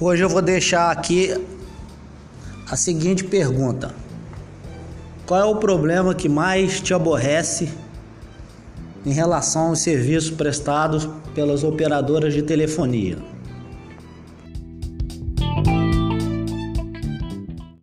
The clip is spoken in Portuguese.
Hoje eu vou deixar aqui a seguinte pergunta: Qual é o problema que mais te aborrece em relação aos serviços prestados pelas operadoras de telefonia?